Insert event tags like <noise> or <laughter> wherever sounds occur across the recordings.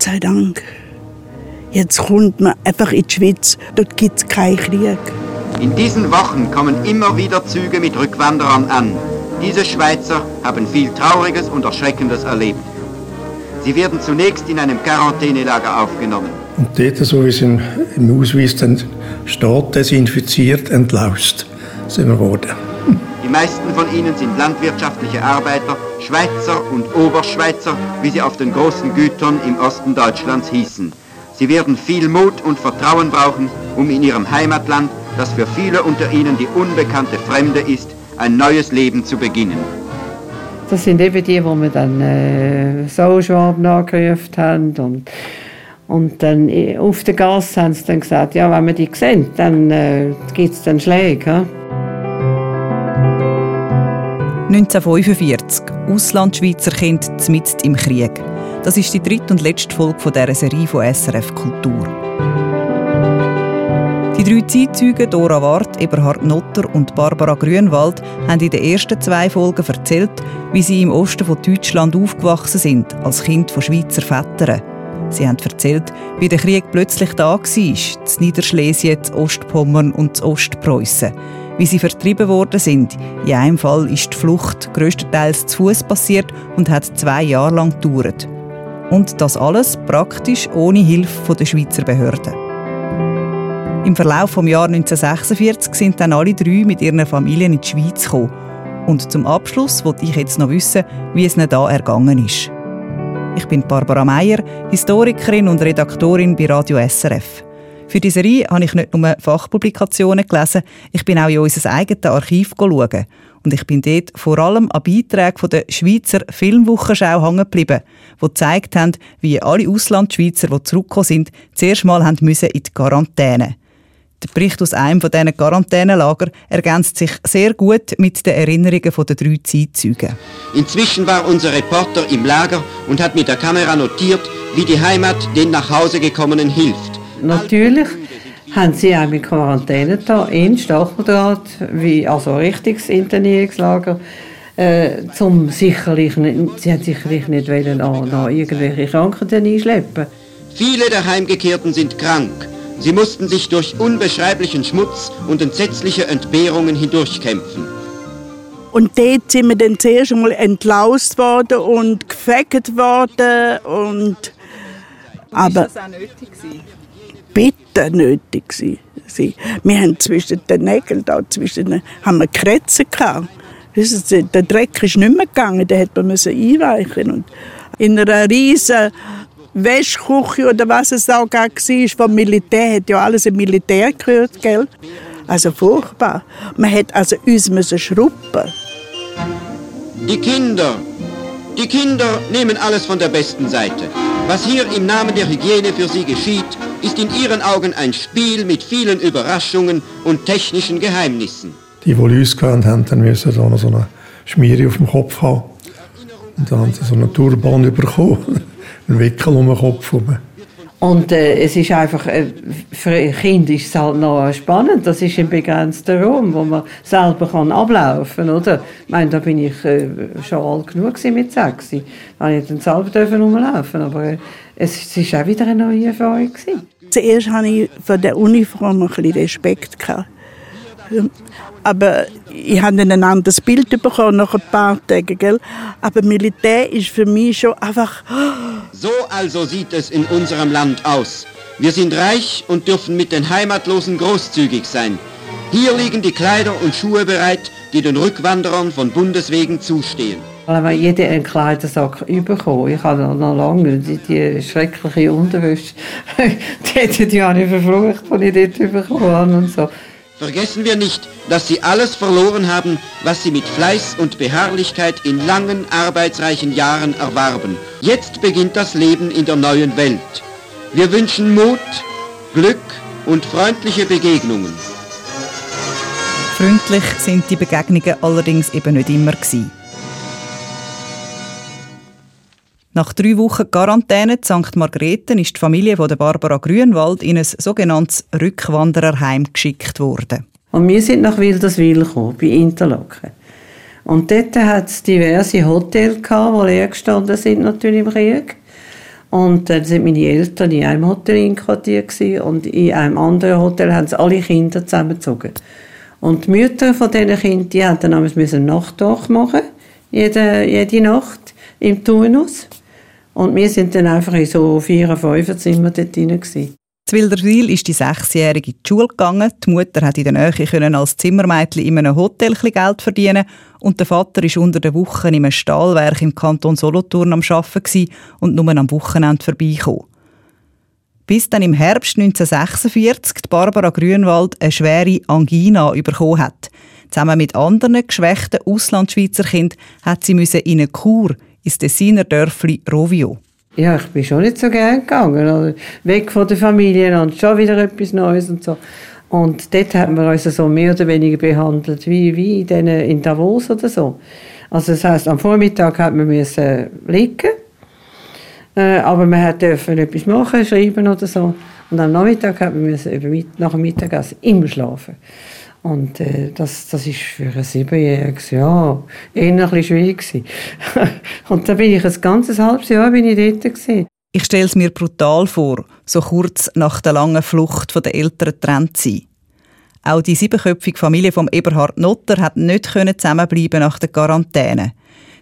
Gott sei Dank. Jetzt kommt man einfach in die Schweiz, dort gibt es keinen Krieg. In diesen Wochen kommen immer wieder Züge mit Rückwanderern an. Diese Schweizer haben viel Trauriges und Erschreckendes erlebt. Sie werden zunächst in einem Quarantänelager aufgenommen. Und dort, so wie es im, Ausweis dann steht, desinfiziert, entlaust sind wir geworden. Die meisten von ihnen sind landwirtschaftliche Arbeiter, Schweizer und Oberschweizer, wie sie auf den großen Gütern im Osten Deutschlands hießen. Sie werden viel Mut und Vertrauen brauchen, um in ihrem Heimatland, das für viele unter ihnen die unbekannte Fremde ist, ein neues Leben zu beginnen. Das sind eben die, wo wir dann äh, Sauschwab nachgerufen haben und, und dann äh, auf der Gas haben sie dann gesagt, ja, wenn wir die sehen, dann äh, gibt es dann Schläge. Ja? 1945, Auslandschweizer Kind mitten im Krieg. Das ist die dritte und letzte Folge dieser Serie von SRF Kultur. Die drei Zeitzeugen Dora Wart, Eberhard Notter und Barbara Grünwald haben in den ersten zwei Folgen erzählt, wie sie im Osten von Deutschland aufgewachsen sind, als Kind von Schweizer Vätern. Sie haben erzählt, wie der Krieg plötzlich da war, in Niederschlesien, in Ostpommern und in Ostpreußen wie sie vertrieben worden sind. In einem Fall ist die Flucht größtenteils zu Fuß passiert und hat zwei Jahre lang gedauert. Und das alles praktisch ohne Hilfe der Schweizer Behörden. Im Verlauf des Jahr 1946 sind dann alle drei mit ihren Familien in die Schweiz gekommen. Und zum Abschluss wollte ich jetzt noch wissen, wie es ihnen da ergangen ist. Ich bin Barbara Meier, Historikerin und Redaktorin bei Radio SRF. Für die Serie habe ich nicht nur Fachpublikationen gelesen, ich bin auch in unser eigenes Archiv schauen. Und ich bin dort vor allem an Beiträgen der Schweizer Filmwochenschau hängen geblieben, die gezeigt haben, wie alle Auslandschweizer, die zurückgekommen sind, zuerst mal haben müssen in die Quarantäne. Der Bericht aus einem von diesen Quarantänelager ergänzt sich sehr gut mit den Erinnerungen der drei Zeitzeugen. Inzwischen war unser Reporter im Lager und hat mit der Kamera notiert, wie die Heimat den nach Hause gekommenen hilft. Natürlich haben sie auch mit Quarantäne da in Stacheldraht, wie, also richtiges Internierungslager, äh, zum sicherlich nicht, sie haben sicherlich nicht wollen, noch, noch irgendwelche Krankheiten einschleppen. Viele der Heimgekehrten sind krank. Sie mussten sich durch unbeschreiblichen Schmutz und entsetzliche Entbehrungen hindurchkämpfen. Und dort sind wir dann zuerst einmal entlaust worden und gefegt worden. Und, aber, ist das auch nötig gewesen? Bitter nötig gewesen. Wir haben zwischen den Nägeln da, zwischen haben wir Krätze gehabt. Der Dreck ist nicht mehr gegangen, den hätte man einweichen und in einer riesen Wäschküche oder was es auch war, vom Militär, hat ja alles im Militär gehört, gell? Also furchtbar. Man hätte also uns müssen schruppen. Die Kinder, die Kinder nehmen alles von der besten Seite. Was hier im Namen der Hygiene für sie geschieht, ist in ihren Augen ein Spiel mit vielen Überraschungen und technischen Geheimnissen. Die, die uns gehabt haben, dann müssen so eine Schmiere auf dem Kopf haben. Und dann haben sie so eine Turban bekommen, <laughs> einen Wickel um den Kopf herum. Und äh, es ist einfach, äh, für ein Kind ist es halt noch spannend. Das ist ein begrenzter Raum, wo man selber kann ablaufen kann. Oder? Ich meine, da bin ich äh, schon alt genug mit sechs. Da ich dann selber rumlaufen Aber äh, es war auch wieder eine neue Erfahrung. Zuerst hatte ich von der Uniform ein bisschen Respekt. Gehabt. Aber ich habe ein anderes Bild bekommen nach ein paar Tagen. Gell? Aber Militär ist für mich schon einfach... So also sieht es in unserem Land aus. Wir sind reich und dürfen mit den Heimatlosen großzügig sein. Hier liegen die Kleider und Schuhe bereit, die den Rückwanderern von Bundeswegen zustehen. Aber jeder einen Kleidersack bekommen. Ich habe noch lange die, die schreckliche Unterwäsche, <laughs> die hätte ich auch nicht verflucht, die ich dort bekommen habe und so. Vergessen wir nicht, dass sie alles verloren haben, was sie mit Fleiß und Beharrlichkeit in langen, arbeitsreichen Jahren erwarben. Jetzt beginnt das Leben in der neuen Welt. Wir wünschen Mut, Glück und freundliche Begegnungen. Freundlich sind die Begegnungen allerdings eben nicht immer gewesen. Nach drei Wochen Quarantäne in St. Margrethen ist die Familie von Barbara Grünwald in ein sogenanntes Rückwandererheim geschickt worden. Und wir sind nach Wilderswil gekommen, bei Interlaken. Und dort hat es diverse Hotels, die leer gestanden sind natürlich im Krieg. Und dann sind meine Eltern in einem Hotel inquartiert und in einem anderen Hotel haben sie alle Kinder zusammengezogen. Und die Mütter von diesen Kindern, die haben dann müssen machen, jede, jede Nacht im Turnus. Und wir sind dann einfach in so vier, fünf Zimmer dort drin. Gewesen. Zu Wilderswil ist die Sechsjährige in die Schule gegangen. Die Mutter hat in der Nähe als Zimmermädchen in einem Hotel Geld verdienen und der Vater war unter der Woche in einem Stahlwerk im Kanton Solothurn am Arbeiten und nur am Wochenende vorbeikommen. Bis dann im Herbst 1946 Barbara Grünwald eine schwere Angina bekommen hat. Zusammen mit anderen geschwächten Auslandschweizer Kindern hat sie in eine Kur ins Tessiner Dörfli Rovio. Ja, ich bin schon nicht so gern gegangen. Also weg von der Familie und schon wieder etwas Neues und so. Und dort haben wir uns so mehr oder weniger behandelt, wie, wie in, in Davos oder so. Also das heisst, am Vormittag hat man müssen liegen, äh, aber man durfte etwas machen, schreiben oder so. Und am Nachmittag hat man müssen, nach dem Mittagessen immer schlafen. Und äh, das, das ist für ein Siebenjähriges ja eher ein bisschen schwierig <laughs> Und da bin ich ein ganzes halbes Jahr bin ich dort gewesen. Ich stelle es mir brutal vor, so kurz nach der langen Flucht von den Eltern getrennt zu sein. Auch die siebenköpfige Familie von Eberhard Notter hat nicht zusammenbleiben nach der Quarantäne.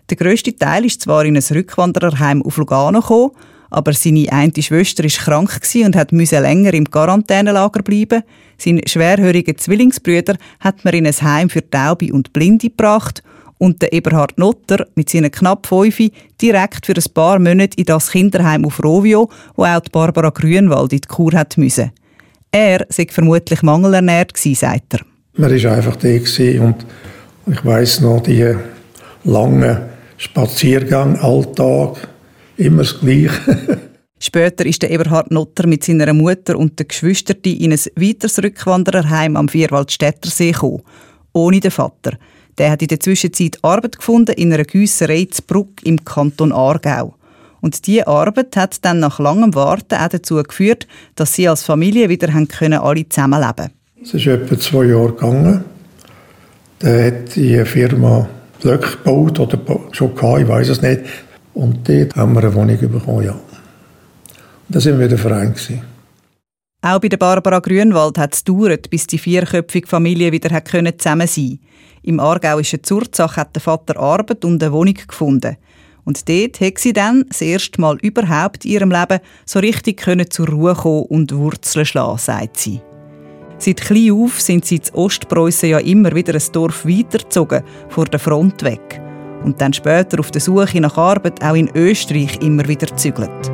Der grösste Teil ist zwar in ein Rückwandererheim auf Lugano gekommen, aber seine eine Schwester war krank und hat länger im Quarantänelager bleiben. Sein schwerhöriger Zwillingsbrüder hat man in ein Heim für Taube und Blinde gebracht und der Eberhard Notter mit seinen knapp fünf direkt für ein paar Monate in das Kinderheim auf Rovio, wo auch die Barbara Grünwald in die Kur hat müssen. Er sei vermutlich mangelernährt gewesen, sagt er. Man war einfach da und ich weiss noch, die langen Spaziergang, Alltag, immer das Gleiche. <laughs> Später ist der Eberhard Notter mit seiner Mutter und den Geschwistern in ein weiteres Rückwandererheim am Vierwaldstättersee gekommen. Ohne den Vater. Der hat in der Zwischenzeit Arbeit gefunden in einer Güsserei zu Bruck im Kanton Aargau. Und diese Arbeit hat dann nach langem Warten auch dazu geführt, dass sie als Familie wieder haben können, alle zusammenleben Es ist etwa zwei Jahre gegangen. Da hat die Firma Blöcke gebaut oder schon gehabt, ich weiß es nicht. Und dort haben wir eine Wohnung bekommen, ja. Und da sind wir wieder Verein gewesen. Auch bei der Barbara Grünwald hat es gedauert, bis die vierköpfige Familie wieder zusammen sein konnte. Im aargauischen Zurzach hat der Vater Arbeit und eine Wohnung gefunden. Und dort hat sie dann das erste Mal überhaupt in ihrem Leben so richtig zur Ruhe kommen und Wurzeln schlagen, sagt sie. Seit klein auf sind sie in Ostpreußen ja immer wieder ein Dorf weitergezogen, vor der Front weg. Und dann später auf der Suche nach Arbeit auch in Österreich immer wieder zügelt.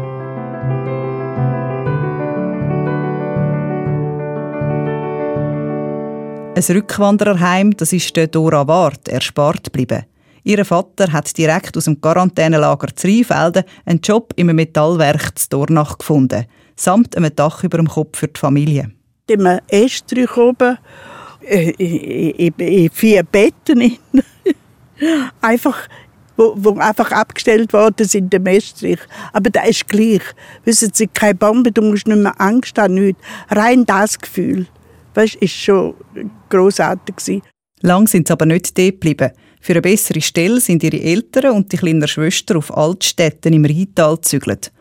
Ein Rückwandererheim, das ist der Dora Wart erspart geblieben. Ihr Vater hat direkt aus dem Quarantänelager zu Rheinfelden einen Job im Metallwerk zu Dornach gefunden, samt einem Dach über dem Kopf für die Familie. Im Estrich oben, äh, in vier Betten, einfach wo, wo einfach abgestellt worden sind im Estrich. Aber da ist gleich. Wissen Sie, keine Bombe, du musst nicht mehr Angst haben, nichts. Rein das Gefühl weißt, ist schon grossartig gewesen. Lang sind sie aber nicht dort geblieben. Für eine bessere Stelle sind ihre Eltern und die kleine Schwester auf Altstätten im Rheintal gezügelt.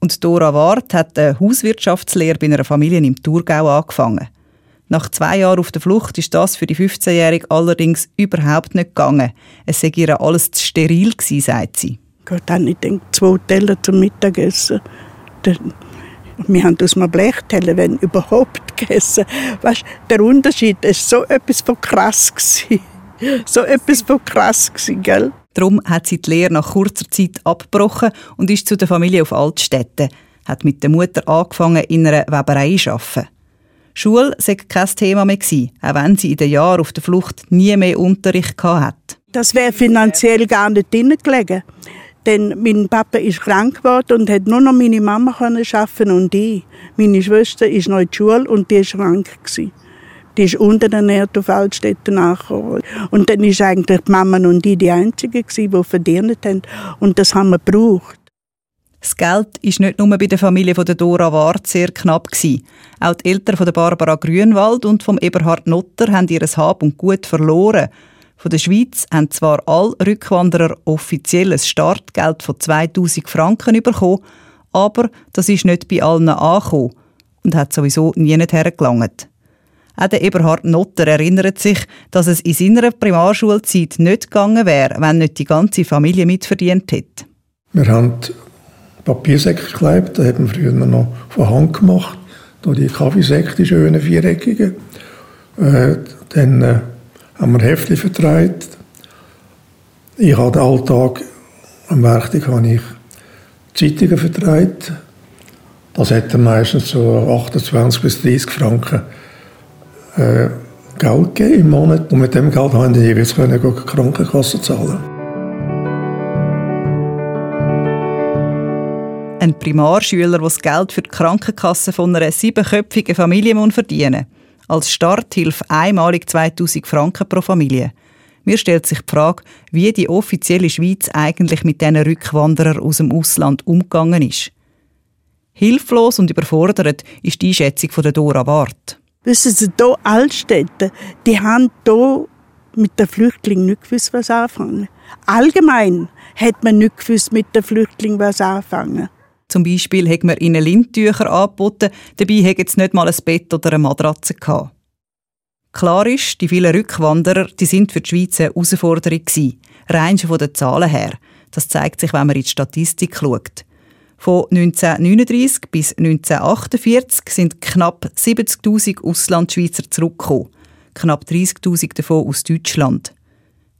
Und Dora Ward hat eine Hauswirtschaftslehre bei einer Familie im Thurgau angefangen. Nach zwei Jahren auf der Flucht ist das für die 15-Jährige allerdings überhaupt nicht gegangen. Es sei ihr alles zu steril gewesen, sagt sie. Gott, dann ich denke, zwei Teller zum Mittagessen. Wir haben aus einem Blechteller, wenn überhaupt, <laughs> gegessen. Weißt, der Unterschied ist so etwas von krass gewesen. <laughs> So etwas von krass gewesen, gell? Darum hat sie die Lehre nach kurzer Zeit abgebrochen und ist zu der Familie auf Altstätten. Hat mit der Mutter angefangen, in einer Weberei zu arbeiten. Schule sei kein Thema mehr gewesen, auch wenn sie in den Jahren auf der Flucht nie mehr Unterricht hatte. Das wäre finanziell gar nicht drin gelegen. Denn mein Papa ist krank geworden und hat nur noch meine Mama können schaffen und ich. Meine Schwester ist noch in der Schule und die ist krank gewesen. Die ist unterernährt auf Altstädten nachgekommen. Und dann ist eigentlich die Mama und ich die Einzigen gewesen, die verdient haben. Und das haben wir gebraucht. Das Geld ist nicht nur bei der Familie von Dora Ward sehr knapp gewesen. Auch die Eltern von Barbara Grünwald und vom Eberhard Notter haben ihr Hab und Gut verloren von der Schweiz haben zwar alle Rückwanderer offiziell ein Startgeld von 2000 Franken bekommen, Aber das ist nicht bei allen angekommen und hat sowieso nie nicht hergelangt. Auch der Eberhard Notter erinnert sich, dass es in seiner Primarschulzeit nicht gegangen wäre, wenn nicht die ganze Familie mitverdient hätte. Wir haben Papiersäcke geklebt, das haben wir früher noch von Hand gemacht. Da die Kaffeesäcke, die schönen viereckigen. Äh, dann äh, haben wir Heftchen vertreibt. Ich habe den Alltag am Werktag habe ich Zeitungen vertreibt. Das hätte meistens so 28 bis 30 Franken äh, Geld gegeben im Monat. Und mit dem Geld haben die jeweils die Krankenkasse zahlen. Ein Primarschüler, der das Geld für die Krankenkasse von einer siebenköpfigen Familie verdienen muss. Als Starthilfe einmalig 2000 Franken pro Familie. Mir stellt sich die Frage, wie die offizielle Schweiz eigentlich mit diesen Rückwanderern aus dem Ausland umgegangen ist. Hilflos und überfordert ist die Einschätzung von Dora Wart. Wissen Sie, hier Altstädte, die haben hier mit den Flüchtlingen nicht gewusst, was anfangen. Allgemein hat man nicht gewusst, mit den Flüchtlingen was anfangen. Zum Beispiel hat man ihnen Lindtücher angeboten, dabei hatten sie nicht mal ein Bett oder eine Matratze gehabt. Klar ist, die vielen Rückwanderer die sind für die Schweiz eine Herausforderung gewesen, rein schon von den Zahlen her. Das zeigt sich, wenn man in die Statistik schaut. Von 1939 bis 1948 sind knapp 70.000 Auslandschweizer zurückgekommen, knapp 30.000 davon aus Deutschland.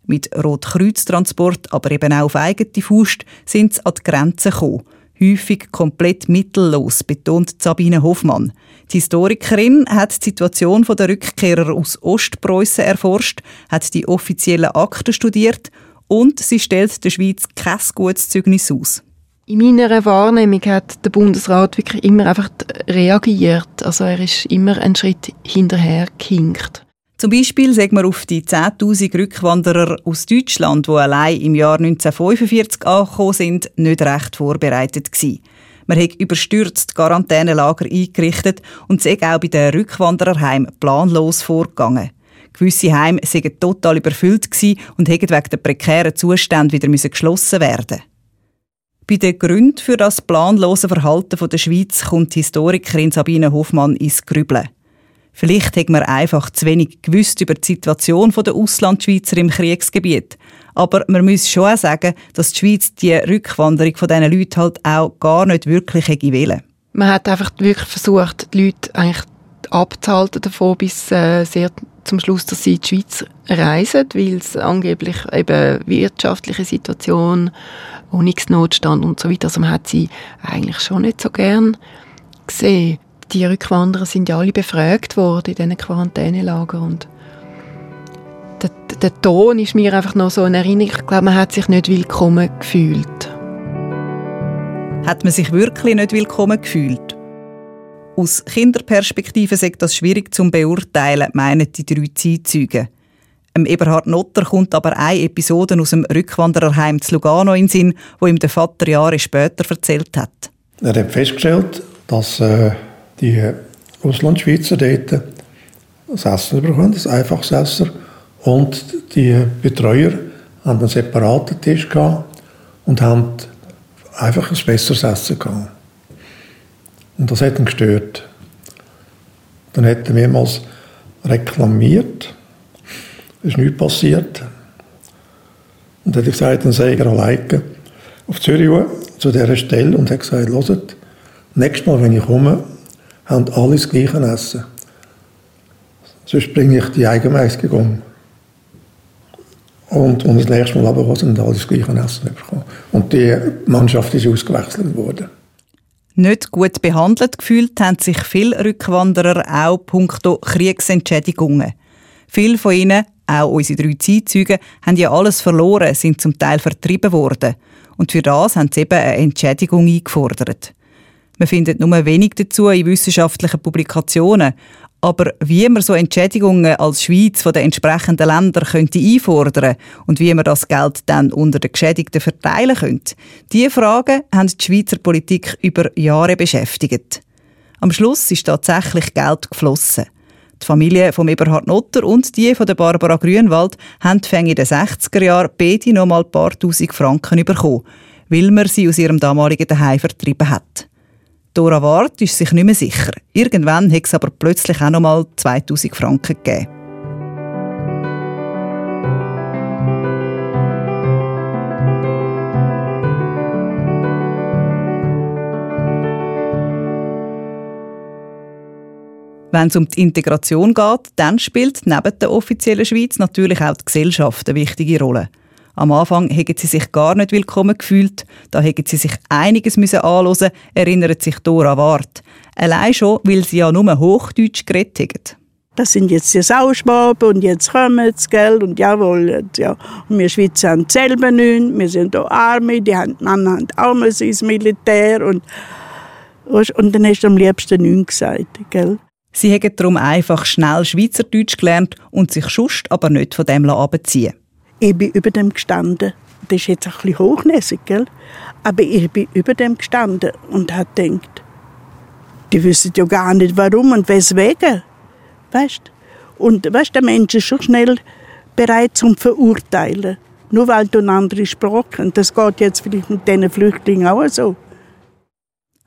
Mit Rotkreuztransport, aber eben auch auf eigene Faust, sind sie an die Grenze gekommen. Häufig komplett mittellos, betont Sabine Hoffmann. Die Historikerin hat die Situation der Rückkehrer aus Ostpreußen erforscht, hat die offiziellen Akten studiert und sie stellt der Schweiz kein gutes Zeugnis aus. In meiner Wahrnehmung hat der Bundesrat wirklich immer einfach reagiert. Also er ist immer einen Schritt hinterher gehinkt. Zum Beispiel sagen wir auf die 10.000 Rückwanderer aus Deutschland, die allein im Jahr 1945 angekommen sind, nicht recht vorbereitet gewesen. Man hat überstürzt Quarantänelager eingerichtet und sei auch bei den Rückwandererheimen planlos vorgegangen. Gewisse Heime seien total überfüllt und hätten wegen der prekären Zustände wieder geschlossen werden bei den Gründen für das planlose Verhalten der Schweiz kommt Historikerin Sabine Hofmann ins Grübeln. Vielleicht hat man einfach zu wenig gewusst über die Situation der Auslandschweizer im Kriegsgebiet. Aber man muss schon auch sagen, dass die Schweiz die Rückwanderung von diesen Leuten halt auch gar nicht wirklich wollen. Man hat einfach wirklich versucht, die Leute eigentlich abzuhalten davon, bis äh, sehr zum Schluss, dass sie in die Schweiz reisen, weil es angeblich eben wirtschaftliche Situation, Wohnungsnotstand und so weiter, also man hat sie eigentlich schon nicht so gern gesehen. Die Rückwanderer sind ja alle befragt worden in diesen Quarantänelagern und der, der Ton ist mir einfach noch so eine Erinnerung. Ich glaube, man hat sich nicht willkommen gefühlt. Hat man sich wirklich nicht willkommen gefühlt? Aus Kinderperspektive sagt das schwierig zu beurteilen, meinen die drei Zeitzeugen. Dem Eberhard Notter kommt aber eine Episode aus dem Rückwandererheim zu Lugano in den Sinn, wo ihm der Vater Jahre später erzählt hat. Er hat festgestellt, dass äh, die Russlandschweizer dort das Essen bekommen, das einfaches Essen. Und die Betreuer haben einen separaten Tisch gehabt und haben einfach ein besseres Essen gehabt. Und das hat ihn gestört. Dann hat er mehrmals reklamiert. Es ist nichts passiert. Und dann hat gesagt, dann sei er alleine auf Zürich zu dieser Stelle und hat gesagt, hört, nächstes Mal, wenn ich komme, haben alle das gleiche Essen. Sonst bringe ich die Eigenmäßigung um. Und, und das nächste Mal aber haben alle das gleiche Essen bekommen. Und die Mannschaft ist ausgewechselt worden. Nicht gut behandelt gefühlt haben sich viele Rückwanderer auch punkto Kriegsentschädigungen. Viele von ihnen, auch unsere drei Zeitzeugen, haben ja alles verloren, sind zum Teil vertrieben worden. Und für das haben sie eben eine Entschädigung eingefordert. Man findet nur wenig dazu in wissenschaftlichen Publikationen. Aber wie man so Entschädigungen als Schweiz von den entsprechenden Ländern könnte einfordern und wie man das Geld dann unter den Geschädigten verteilen könnte, diese Fragen haben die Schweizer Politik über Jahre beschäftigt. Am Schluss ist tatsächlich Geld geflossen. Die Familie von Eberhard Notter und die von Barbara Grünwald haben in den 60er Jahren beide noch mal ein paar tausend Franken bekommen weil man sie aus ihrem damaligen Daheim vertrieben hat. Dora Ward ist sich nicht mehr sicher. Irgendwann hat es aber plötzlich auch noch mal 2000 Franken gegeben. Wenn es um die Integration geht, dann spielt neben der offiziellen Schweiz natürlich auch die Gesellschaft eine wichtige Rolle. Am Anfang hätten sie sich gar nicht willkommen gefühlt, da hätten sie sich einiges müssen anhören, erinnert sich Dora Wart. Allein schon, weil sie ja nur Hochdeutsch geredet haben. Das sind jetzt die Sauschwaben und jetzt kommen sie, gell, und jawohl, ja. Und wir Schweizer haben selber nichts, wir sind auch Arme, die haben, Männer haben auch mal ins Militär und, und dann hast du am liebsten nichts gesagt, gell. Sie haben darum einfach schnell Schweizerdeutsch gelernt und sich schust aber nicht von dem abziehen Ich bin über dem gestanden. Das ist jetzt ein bisschen hochnäsig, gell? Aber ich bin über dem gestanden und habe gedacht, die wissen ja gar nicht warum und weswegen. Weißt Und weißt, der Mensch ist schon schnell bereit zum Verurteilen. Nur weil du eine andere Sprache hast. Das geht jetzt vielleicht mit diesen Flüchtlingen auch so.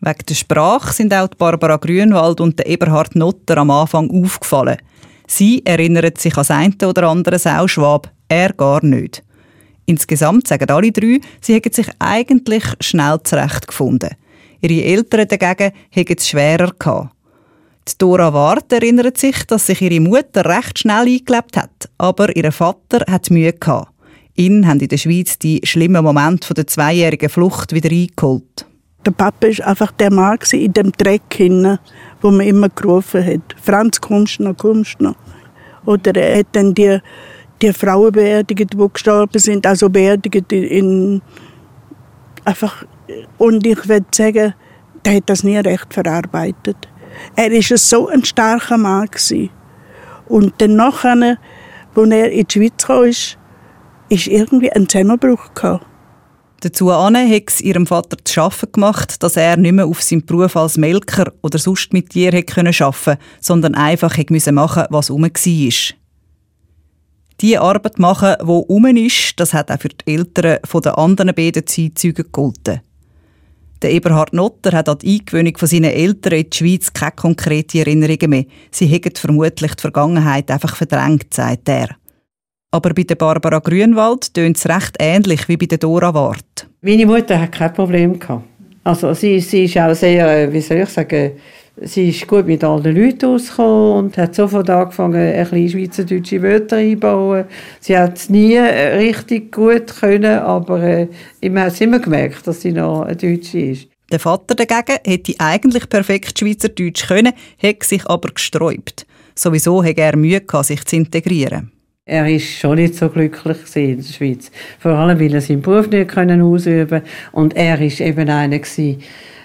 Wegen der Sprache sind auch Barbara Grünwald und Eberhard Notter am Anfang aufgefallen. Sie erinnern sich an das eine oder andere Sauschwab, er gar nicht. Insgesamt sagen alle drei, sie hätten sich eigentlich schnell zurechtgefunden. Ihre Eltern dagegen hätten es schwerer gehabt. Die Dora Ward erinnert sich, dass sich ihre Mutter recht schnell eingelebt hat, aber ihr Vater hat Mühe gehabt. Ihn haben in der Schweiz die schlimmen Momente der zweijährigen Flucht wieder eingeholt. Der Papa war einfach der Mann in dem Dreck hinten, wo man immer gerufen hat. Franz, kommst du noch, kommst noch. Oder er hat dann die, die Frauen beerdigt, die gestorben sind, also beerdigt in, einfach, und ich würde sagen, der hat das nie recht verarbeitet. Er war so ein starker Mann. Gewesen. Und dann nachher, als er in die Schweiz kam, ist, ist irgendwie ein Zusammenbruch gehabt. Dazu hat es ihrem Vater zu schaffen gemacht, dass er nicht mehr auf seinem Beruf als Melker oder sonst mit Tieren arbeiten konnte, sondern einfach machen musste, was herum war. Die Arbeit machen, die herum ist, das hat auch für die Eltern der anderen beiden Zeitzeugen gegolten. Der Eberhard Notter hat an die Eingewöhnung von seinen Eltern in die Schweiz keine konkreten Erinnerungen mehr. Sie hätten vermutlich die Vergangenheit einfach verdrängt, sagt er. Aber bei der Barbara Grünwald tönt es recht ähnlich wie bei der Dora Wart. Meine Mutter hat kein Problem gehabt. Also sie, sie ist auch sehr, äh, wie soll ich sagen, sie ist gut mit allen Leuten ausgekommen und hat sofort angefangen, ein bisschen schweizerdeutsche Wörter einzubauen. Sie hat es nie äh, richtig gut können, aber äh, man hat immer gemerkt, dass sie noch eine Deutsche ist. Der Vater dagegen hätte eigentlich perfekt Schweizerdeutsch können, hat sich aber gesträubt. Sowieso hat er Mühe gehabt, sich zu integrieren. Er war schon nicht so glücklich in der Schweiz. Vor allem, weil er seinen Beruf nicht können ausüben Und er war eben einer, gewesen,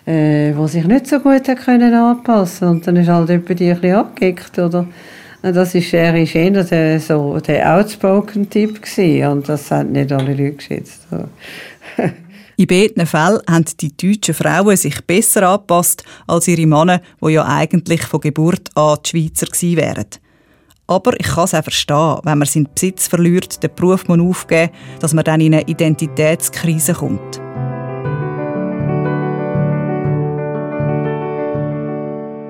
äh, der sich nicht so gut hat können anpassen Und dann ist halt jemand ein bisschen abgekickt, oder? Das ist, er war eher der, so, der outspoken Typ gewesen. Und das haben nicht alle Leute geschätzt. <laughs> In beiden Fällen haben die deutschen Frauen sich besser angepasst als ihre Männer, die ja eigentlich von Geburt an die Schweizer gewesen wären. Aber ich kann es auch verstehen, wenn man seinen Besitz verliert, den Beruf muss aufgeben dass man dann in eine Identitätskrise kommt.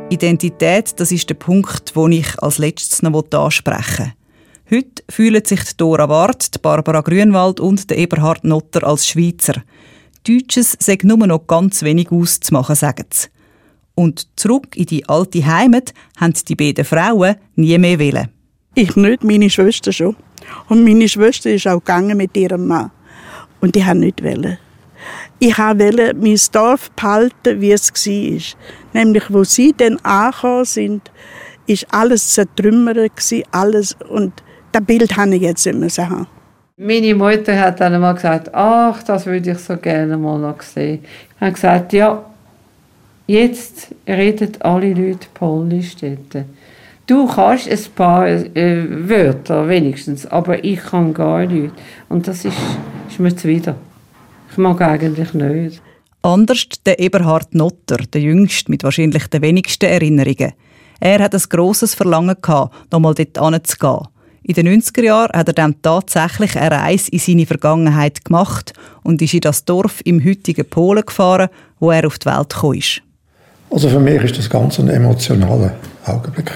Identität, das ist der Punkt, den ich als letztes noch ansprechen will. Heute fühlen sich Dora Ward, Barbara Grünwald und Eberhard Notter als Schweizer. Deutsches sagt nur noch ganz wenig auszumachen, sagen sie. Und zurück in die alte Heimat haben die beiden Frauen nie mehr wollen. Ich nicht, meine Schwester schon. Und meine Schwester ist auch gegangen mit ihrem Mann. Und die haben nicht wollen. Ich wollte mein Dorf behalten, wie es war. Nämlich, wo sie dann angekommen sind, ist alles zertrümmert, alles. Und das Bild habe ich jetzt immer haben. Meine Mutter hat dann mal gesagt, ach, das würde ich so gerne mal noch sehen. Ich habe gesagt, ja, Jetzt reden alle Leute Polnisch dort. Du kannst ein paar äh, Wörter wenigstens, aber ich kann gar nicht. Und das ist, ist mir zuwider. Ich mag eigentlich nicht. Anders der Eberhard Notter, der Jüngste mit wahrscheinlich den wenigsten Erinnerungen. Er hat ein grosses Verlangen gehabt, nochmal dort hinzugehen. In den 90er Jahren hat er dann tatsächlich eine Reise in seine Vergangenheit gemacht und ist in das Dorf im heutigen Polen gefahren, wo er auf die Welt gekommen ist. Also für mich ist das ganz ein emotionaler Augenblick.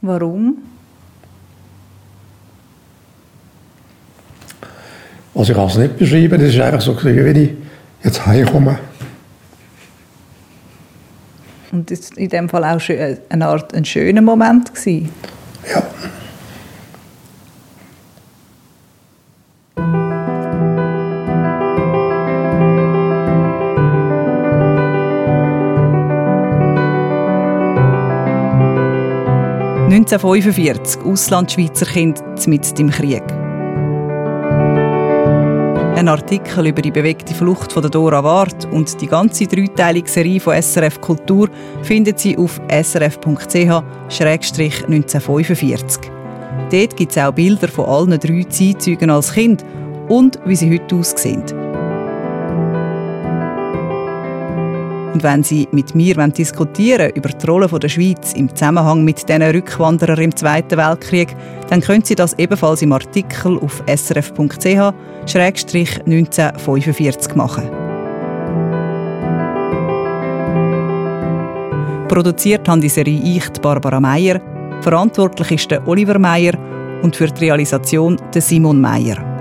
Warum? Also ich kann es nicht beschreiben, das ist einfach so, wie ich jetzt heimkomme. Und das in dem Fall auch eine Art ein schöner Moment gewesen? Ja. «1945, Auslandschweizer Kind mit dem Krieg». Ein Artikel über die bewegte Flucht von Dora Ward und die ganze dreiteilige Serie von SRF Kultur findet Sie auf srf.ch-1945. Dort gibt es auch Bilder von allen drei Zeitzeugen als Kind und wie sie heute aussehen. Und wenn Sie mit mir diskutieren über die Rolle der Schweiz im Zusammenhang mit diesen Rückwanderern im Zweiten Weltkrieg, dann können Sie das ebenfalls im Artikel auf srf.ch-1945 machen. Produziert haben die Serie ich, Barbara Meier. Verantwortlich ist der Oliver Meier und für die Realisation der Simon Meier.